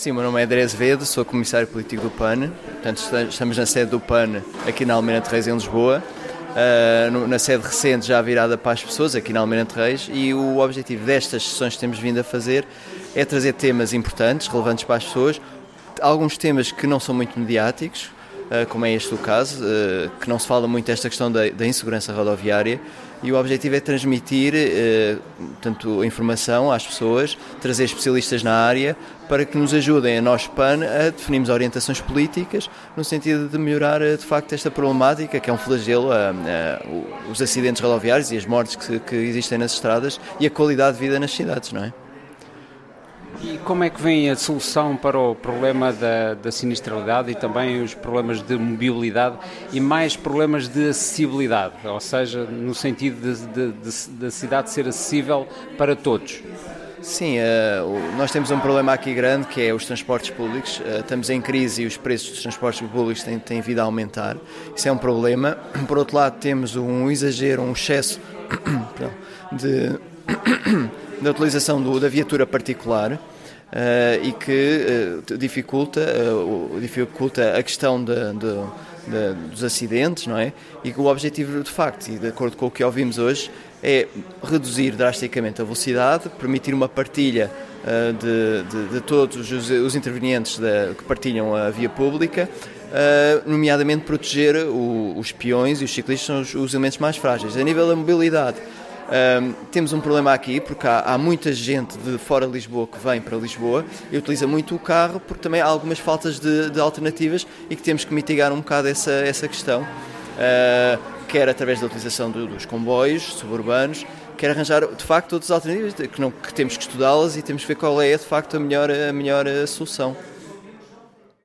Sim, meu nome é André Azevedo, sou comissário político do PAN, portanto estamos na sede do PAN aqui na Almeida de Reis, em Lisboa, uh, na sede recente já virada para as pessoas, aqui na Almeida de Reis, e o objetivo destas sessões que temos vindo a fazer é trazer temas importantes, relevantes para as pessoas, alguns temas que não são muito mediáticos, como é este o caso, uh, que não se fala muito desta questão da, insegurança rodoviária, e o objetivo é transmitir eh, tanto informação às pessoas, trazer especialistas na área para que nos ajudem a nós PAN a definirmos orientações políticas no sentido de melhorar de facto esta problemática que é um flagelo, a, a, os acidentes rodoviários e as mortes que, que existem nas estradas e a qualidade de vida nas cidades, não é? E como é que vem a solução para o problema da, da sinistralidade e também os problemas de mobilidade e mais problemas de acessibilidade, ou seja, no sentido da cidade ser acessível para todos? Sim, uh, nós temos um problema aqui grande que é os transportes públicos. Uh, estamos em crise e os preços dos transportes públicos têm, têm vindo a aumentar. Isso é um problema. Por outro lado, temos um exagero, um excesso de, de utilização do, da viatura particular uh, e que uh, dificulta, uh, dificulta a questão de, de, de, dos acidentes, não é? E que o objetivo, de facto, e de acordo com o que ouvimos hoje, é reduzir drasticamente a velocidade, permitir uma partilha de, todos os, os intervenientes que partilham a via pública, nomeadamente proteger o, os peões e os ciclistas são os, os elementos mais frágeis. A nível da mobilidade, um, temos um problema aqui porque há, há, muita gente de fora de Lisboa que vem para Lisboa e utiliza muito o carro porque também há algumas faltas de, de alternativas e que temos que mitigar um bocado essa, essa questão, uh, quer através da utilização do, dos comboios suburbanos, quer arranjar de facto outras alternativas que, não, que temos que estudá-las e temos que ver qual é de facto a melhor, a melhor solução.